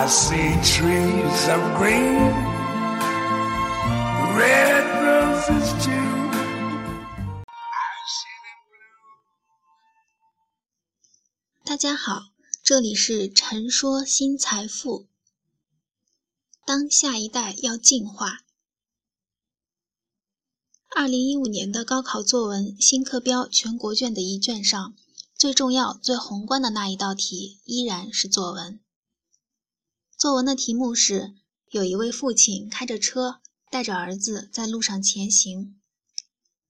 I see trees of green, red roses too. I see them blue. 大家好，这里是陈说新财富。当下一代要进化。二零一五年的高考作文新课标全国卷的一卷上，最重要、最宏观的那一道题依然是作文。作文的题目是：有一位父亲开着车，带着儿子在路上前行。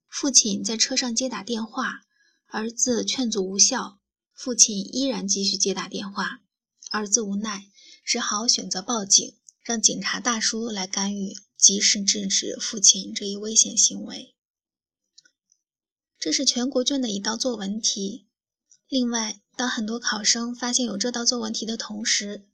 父亲在车上接打电话，儿子劝阻无效，父亲依然继续接打电话。儿子无奈，只好选择报警，让警察大叔来干预，及时制止父亲这一危险行为。这是全国卷的一道作文题。另外，当很多考生发现有这道作文题的同时，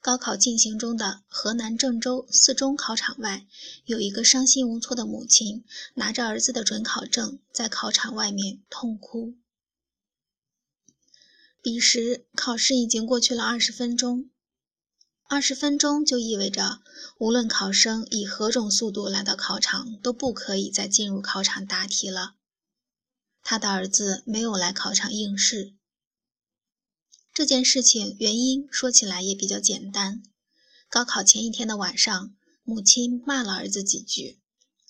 高考进行中的河南郑州四中考场外，有一个伤心无措的母亲，拿着儿子的准考证在考场外面痛哭。彼时，考试已经过去了二十分钟。二十分钟就意味着，无论考生以何种速度来到考场，都不可以再进入考场答题了。他的儿子没有来考场应试。这件事情原因说起来也比较简单。高考前一天的晚上，母亲骂了儿子几句，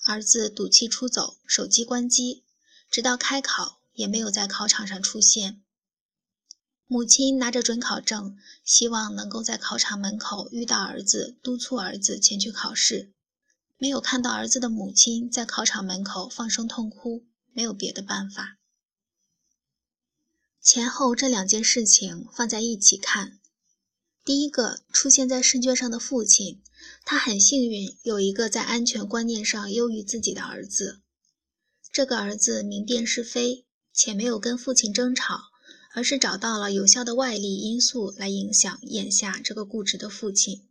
儿子赌气出走，手机关机，直到开考也没有在考场上出现。母亲拿着准考证，希望能够在考场门口遇到儿子，督促儿子前去考试。没有看到儿子的母亲在考场门口放声痛哭，没有别的办法。前后这两件事情放在一起看，第一个出现在试卷上的父亲，他很幸运有一个在安全观念上优于自己的儿子。这个儿子明辨是非，且没有跟父亲争吵，而是找到了有效的外力因素来影响眼下这个固执的父亲。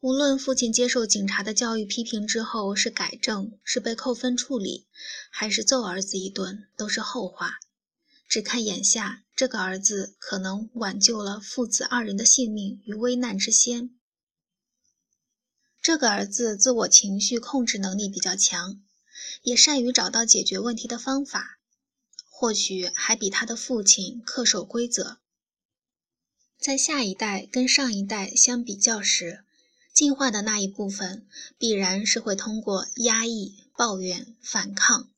无论父亲接受警察的教育批评之后是改正，是被扣分处理，还是揍儿子一顿，都是后话。只看眼下，这个儿子可能挽救了父子二人的性命于危难之先。这个儿子自我情绪控制能力比较强，也善于找到解决问题的方法，或许还比他的父亲恪守规则。在下一代跟上一代相比较时，进化的那一部分必然是会通过压抑、抱怨、反抗，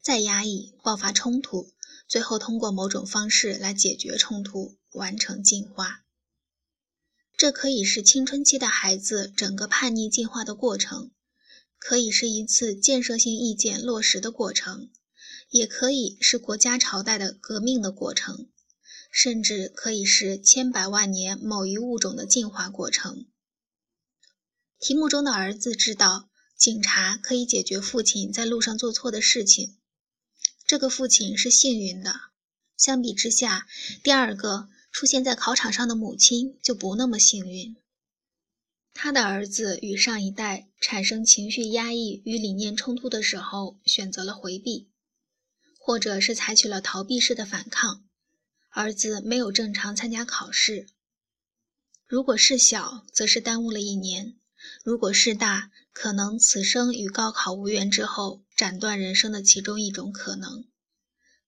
再压抑、爆发冲突。最后通过某种方式来解决冲突，完成进化。这可以是青春期的孩子整个叛逆进化的过程，可以是一次建设性意见落实的过程，也可以是国家朝代的革命的过程，甚至可以是千百万年某一物种的进化过程。题目中的儿子知道，警察可以解决父亲在路上做错的事情。这个父亲是幸运的，相比之下，第二个出现在考场上的母亲就不那么幸运。他的儿子与上一代产生情绪压抑与理念冲突的时候，选择了回避，或者是采取了逃避式的反抗。儿子没有正常参加考试。如果是小，则是耽误了一年；如果是大，可能此生与高考无缘之后。斩断人生的其中一种可能，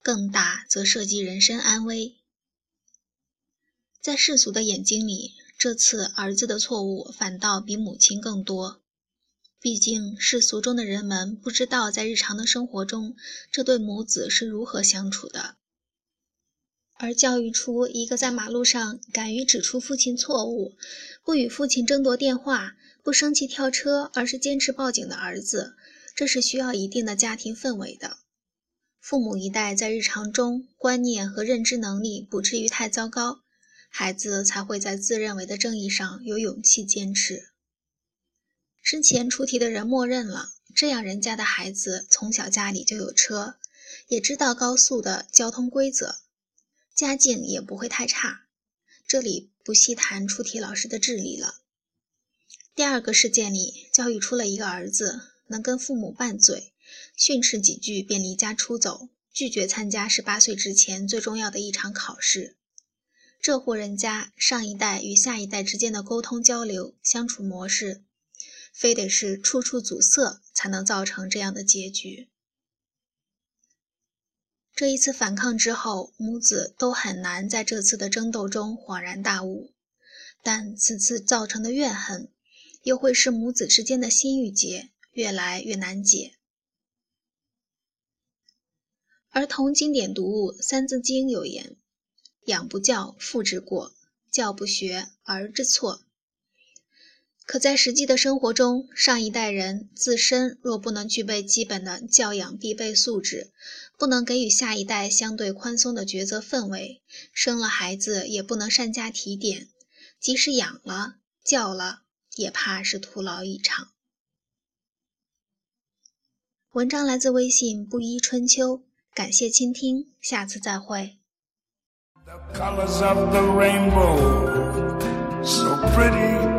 更大则涉及人身安危。在世俗的眼睛里，这次儿子的错误反倒比母亲更多。毕竟世俗中的人们不知道，在日常的生活中，这对母子是如何相处的。而教育出一个在马路上敢于指出父亲错误，不与父亲争夺电话，不生气跳车，而是坚持报警的儿子。这是需要一定的家庭氛围的，父母一代在日常中观念和认知能力不至于太糟糕，孩子才会在自认为的正义上有勇气坚持。之前出题的人默认了，这样人家的孩子从小家里就有车，也知道高速的交通规则，家境也不会太差。这里不细谈出题老师的智力了。第二个事件里，教育出了一个儿子。能跟父母拌嘴，训斥几句便离家出走，拒绝参加十八岁之前最重要的一场考试。这户人家上一代与下一代之间的沟通交流、相处模式，非得是处处阻塞，才能造成这样的结局。这一次反抗之后，母子都很难在这次的争斗中恍然大悟，但此次造成的怨恨，又会使母子之间的心郁结越来越难解。儿童经典读物《三字经》有言。养不教，父之过；教不学，儿之错。可在实际的生活中，上一代人自身若不能具备基本的教养必备素质，不能给予下一代相对宽松的抉择氛围，生了孩子也不能善加提点，即使养了、教了，也怕是徒劳一场。文章来自微信布衣春秋，感谢倾听，下次再会。The colors of the rainbow, so pretty